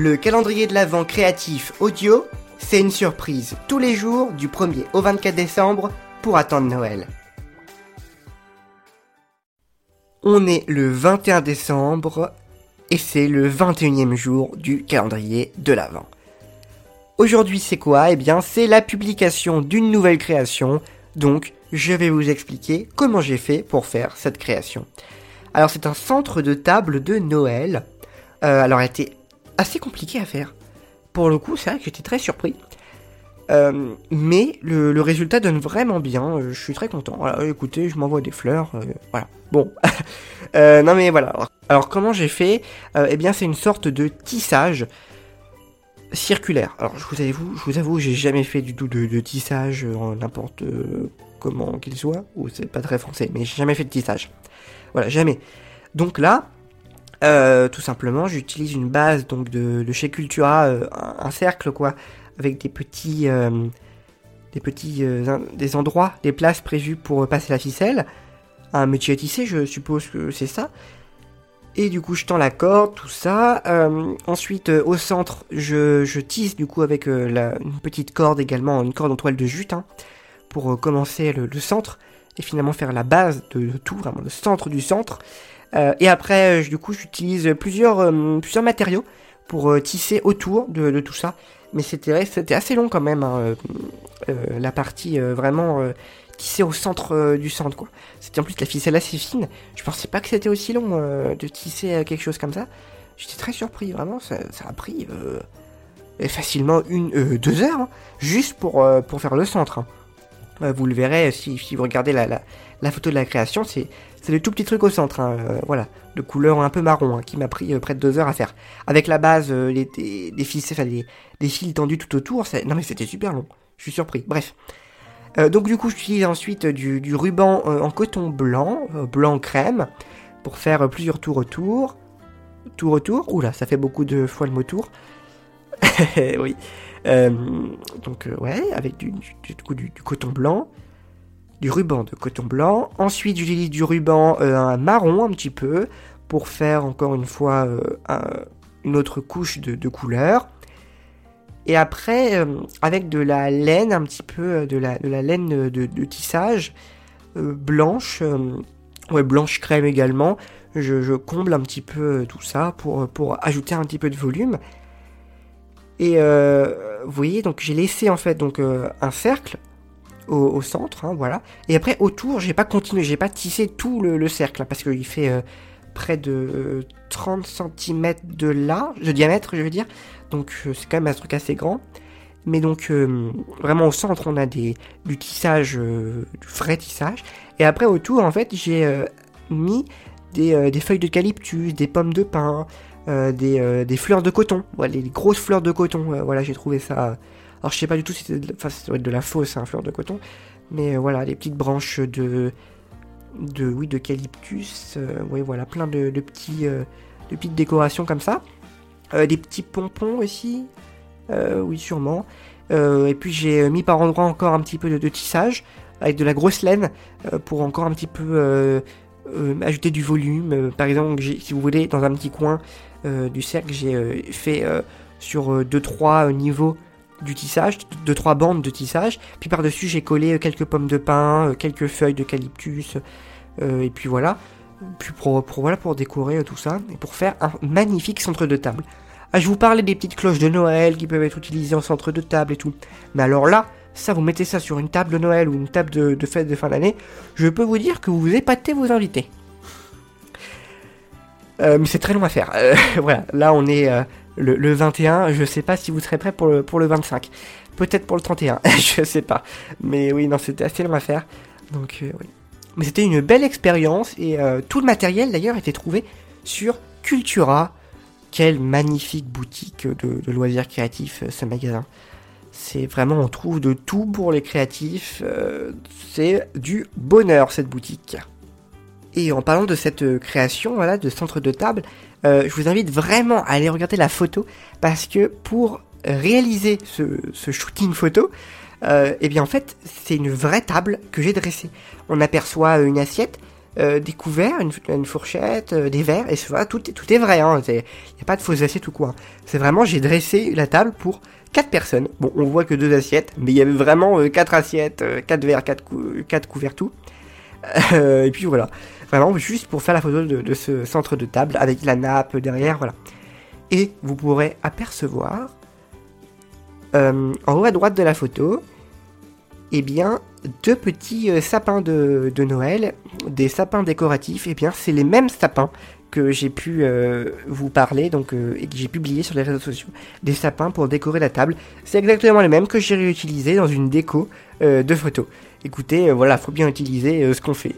Le calendrier de l'Avent créatif audio, c'est une surprise tous les jours du 1er au 24 décembre pour attendre Noël. On est le 21 décembre et c'est le 21e jour du calendrier de l'Avent. Aujourd'hui c'est quoi? Eh bien c'est la publication d'une nouvelle création, donc je vais vous expliquer comment j'ai fait pour faire cette création. Alors c'est un centre de table de Noël. Euh, alors elle assez compliqué à faire. Pour le coup, c'est vrai que j'étais très surpris. Euh, mais le, résultat donne vraiment bien. Euh, je suis très content. Voilà, écoutez, je m'envoie des fleurs. voilà. Bon. non mais voilà. Alors, comment j'ai fait Eh bien c'est une sorte de tissage circulaire. Alors je vous avoue, je vous j'ai jamais fait du tout de, tissage n'importe comment qu'il soit, ou c'est pas très français, mais j'ai jamais fait de tissage. Voilà, jamais. Donc là, euh, tout simplement, j'utilise une base donc de, chez Cultura, euh, un, cercle quoi, avec des petits, euh, des petits, des endroits, des places prévues pour passer la ficelle. Un métier à tisser, je suppose que c'est ça. Et du coup, je tends la corde, tout ça. ensuite, au centre, je, tisse du coup avec une petite corde également, une corde en toile de jute, hein, pour commencer le, centre et finalement faire la base de, tout, vraiment le centre du centre. Euh, et après, du coup, j'utilise plusieurs, euh, matériaux pour euh, tisser autour de, tout ça. Mais c'était, assez long quand même, hein, la partie vraiment tissée au centre du centre. C'était en plus la ficelle assez fine. Je pensais pas que c'était aussi long de tisser quelque chose comme ça. J'étais très surpris, vraiment, ça, a pris facilement une, deux heures, hein, juste pour, pour faire le centre. Hein. Euh, vous le verrez si, vous regardez la, photo de la création, c'est le tout petit truc au centre, hein, euh, voilà, de couleur un peu marron, hein, qui m'a pris euh, près de deux heures à faire. Avec la base, fils, enfin, des, fils tendus tout autour, non mais c'était super long, je suis surpris, bref. donc du coup, j'utilise ensuite du, ruban en coton blanc, blanc crème, pour faire plusieurs tours autour. Tour autour, oula, ça fait beaucoup de fois le mot tour. oui. Euh, donc euh, ouais, avec du, du, coton blanc, du ruban de coton blanc. Ensuite, j'utilise du ruban euh, un marron un petit peu pour faire encore une fois une autre couche de, couleur. Et après, avec de la laine, un petit peu de la, de la laine de, tissage blanche, ouais, blanche crème également, je, comble un petit peu tout ça pour, pour ajouter un petit peu de volume. Et vous voyez, donc j'ai laissé en fait donc euh, un cercle au, centre, hein, voilà. Et après autour, j'ai pas continué, j'ai pas tissé tout le, cercle parce qu'il fait euh, près de 30 cm de large, de diamètre, je veux dire. Donc c'est quand même un truc assez grand. Mais donc vraiment au centre, on a des, du tissage, du vrai tissage. Et après autour, en fait, j'ai mis des, feuilles d'eucalyptus, des pommes de pin, euh, euh, des, fleurs de coton, voilà, les grosses fleurs de coton, euh, voilà, j'ai trouvé ça. Alors je sais pas du tout si c'était de, enfin, de la fausse hein, fleur de coton, mais voilà, les petites branches de, de oui, d'eucalyptus, oui, voilà, plein de, petits, de petites décorations comme ça, des petits pompons aussi, oui, sûrement. et puis j'ai mis par endroit encore un petit peu de, de tissage avec de la grosse laine pour encore un petit peu ajouter du volume. par exemple, si vous voulez, dans un petit coin, du cercle, j'ai euh, fait euh, sur 2-3 niveaux du tissage, 2-3 bandes de tissage. Puis par-dessus, j'ai collé quelques pommes de pin, quelques feuilles d'eucalyptus, et puis voilà. Puis pour, voilà, pour décorer tout ça, et pour faire un magnifique centre de table. Ah, je vous parlais des petites cloches de Noël qui peuvent être utilisées en centre de table et tout. Mais alors là, ça, vous mettez ça sur une table de Noël ou une table de, de fête de fin d'année, je peux vous dire que vous épatez vos invités. Euh, mais c'est très long à faire. Euh, voilà, là on est euh, le, 21, je sais pas si vous serez prêt pour le, pour le 25. Peut-être pour le 31, je sais pas. Mais oui, non, c'était assez long à faire. Donc oui. Mais c'était une belle expérience et tout le matériel d'ailleurs était trouvé sur Cultura. Quelle magnifique boutique de loisirs créatifs ce magasin. C'est vraiment, on trouve de tout pour les créatifs. c'est du bonheur cette boutique. Et en parlant de cette euh, création, voilà, de centre de table, euh, je vous invite vraiment à aller regarder la photo parce que pour réaliser ce, shooting photo, euh, eh bien en fait c'est une vraie table que j'ai dressée. On aperçoit une assiette, euh, des couverts, une, fourchette, euh, des verres, et tout, tout est vrai, hein, il n'y a pas de fausses assiettes ou quoi. C'est vraiment, j'ai dressé la table pour 4 personnes. Bon, on voit que deux assiettes, mais il y avait vraiment 4 assiettes, 4 verres, 4, couverts, tout. Et puis voilà, vraiment juste pour faire la photo de, ce centre de table avec la nappe derrière, voilà. Et vous pourrez apercevoir en haut à droite de la photo, eh bien, deux petits euh, sapins de, Noël, des sapins décoratifs, et eh bien, c'est les mêmes sapins que j'ai pu euh, vous parler, donc, euh, et que j'ai publié sur les réseaux sociaux, des sapins pour décorer la table. C'est exactement les mêmes que j'ai réutilisé dans une déco de photos. Écoutez, voilà, faut bien utiliser ce qu'on fait.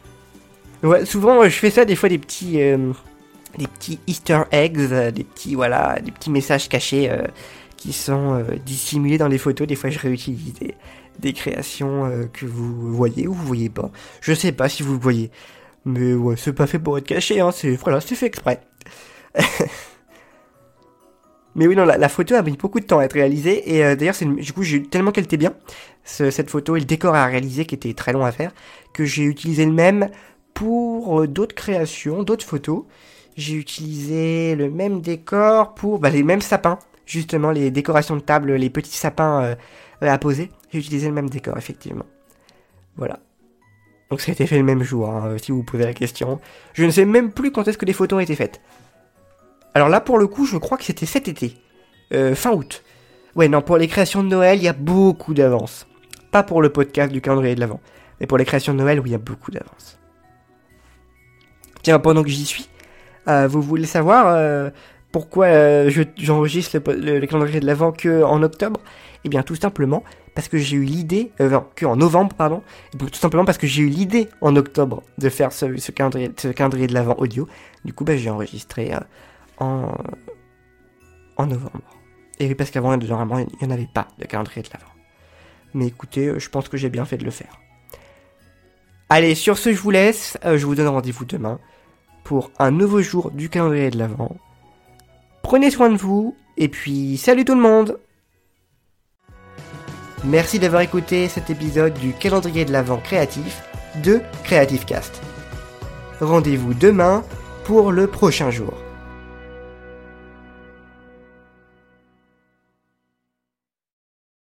ouais, souvent, je fais ça des fois des petits, des petits Easter eggs, des petits, voilà, des petits messages cachés qui sont dissimulés dans les photos. Des fois, je réutilise des créations euh, que vous voyez ou vous voyez pas. Je sais pas si vous le voyez. Mais ouais, c'est pas fait pour être caché, hein, c'est voilà, c'est fait exprès. Mais oui, non, la, photo a mis beaucoup de temps à être réalisée. Et euh, d'ailleurs, du coup, j'ai tellement qu'elle était bien, cette photo et le décor à réaliser qui était très long à faire, que j'ai utilisé le même pour euh, d'autres créations, d'autres photos. J'ai utilisé le même décor pour bah, les mêmes sapins, justement, les décorations de table, les petits sapins à poser. J'ai utilisé le même décor, effectivement. Voilà. Donc ça a été fait le même jour, hein, si vous vous posez la question. Je ne sais même plus quand est-ce que les photos ont été faites. Alors là, pour le coup, je crois que c'était cet été. Euh, fin août. Ouais, non, pour les créations de Noël, il y a beaucoup d'avance. Pas pour le podcast du calendrier de l'Avent, mais pour les créations de Noël où il y a beaucoup d'avance. Tiens, pendant que j'y suis, euh, vous voulez savoir euh, pourquoi j'enregistre le, calendrier de l'Avent que en octobre? Eh bien, tout simplement parce que j'ai eu l'idée, euh, que en novembre, pardon, tout simplement parce que j'ai eu l'idée en octobre de faire ce, calendrier, ce calendrier de l'avant audio. Du coup, bah, j'ai enregistré en, novembre. Et oui, parce qu'avant, normalement, il n'y en avait pas de calendrier de l'avant. Mais écoutez, euh, je pense que j'ai bien fait de le faire. Allez, sur ce, je vous laisse. Euh, je vous donne rendez-vous demain pour un nouveau jour du calendrier de l'avant. Prenez soin de vous, et puis salut tout le monde Merci d'avoir écouté cet épisode du calendrier de l'Avent créatif de Creative Cast. Rendez-vous demain pour le prochain jour.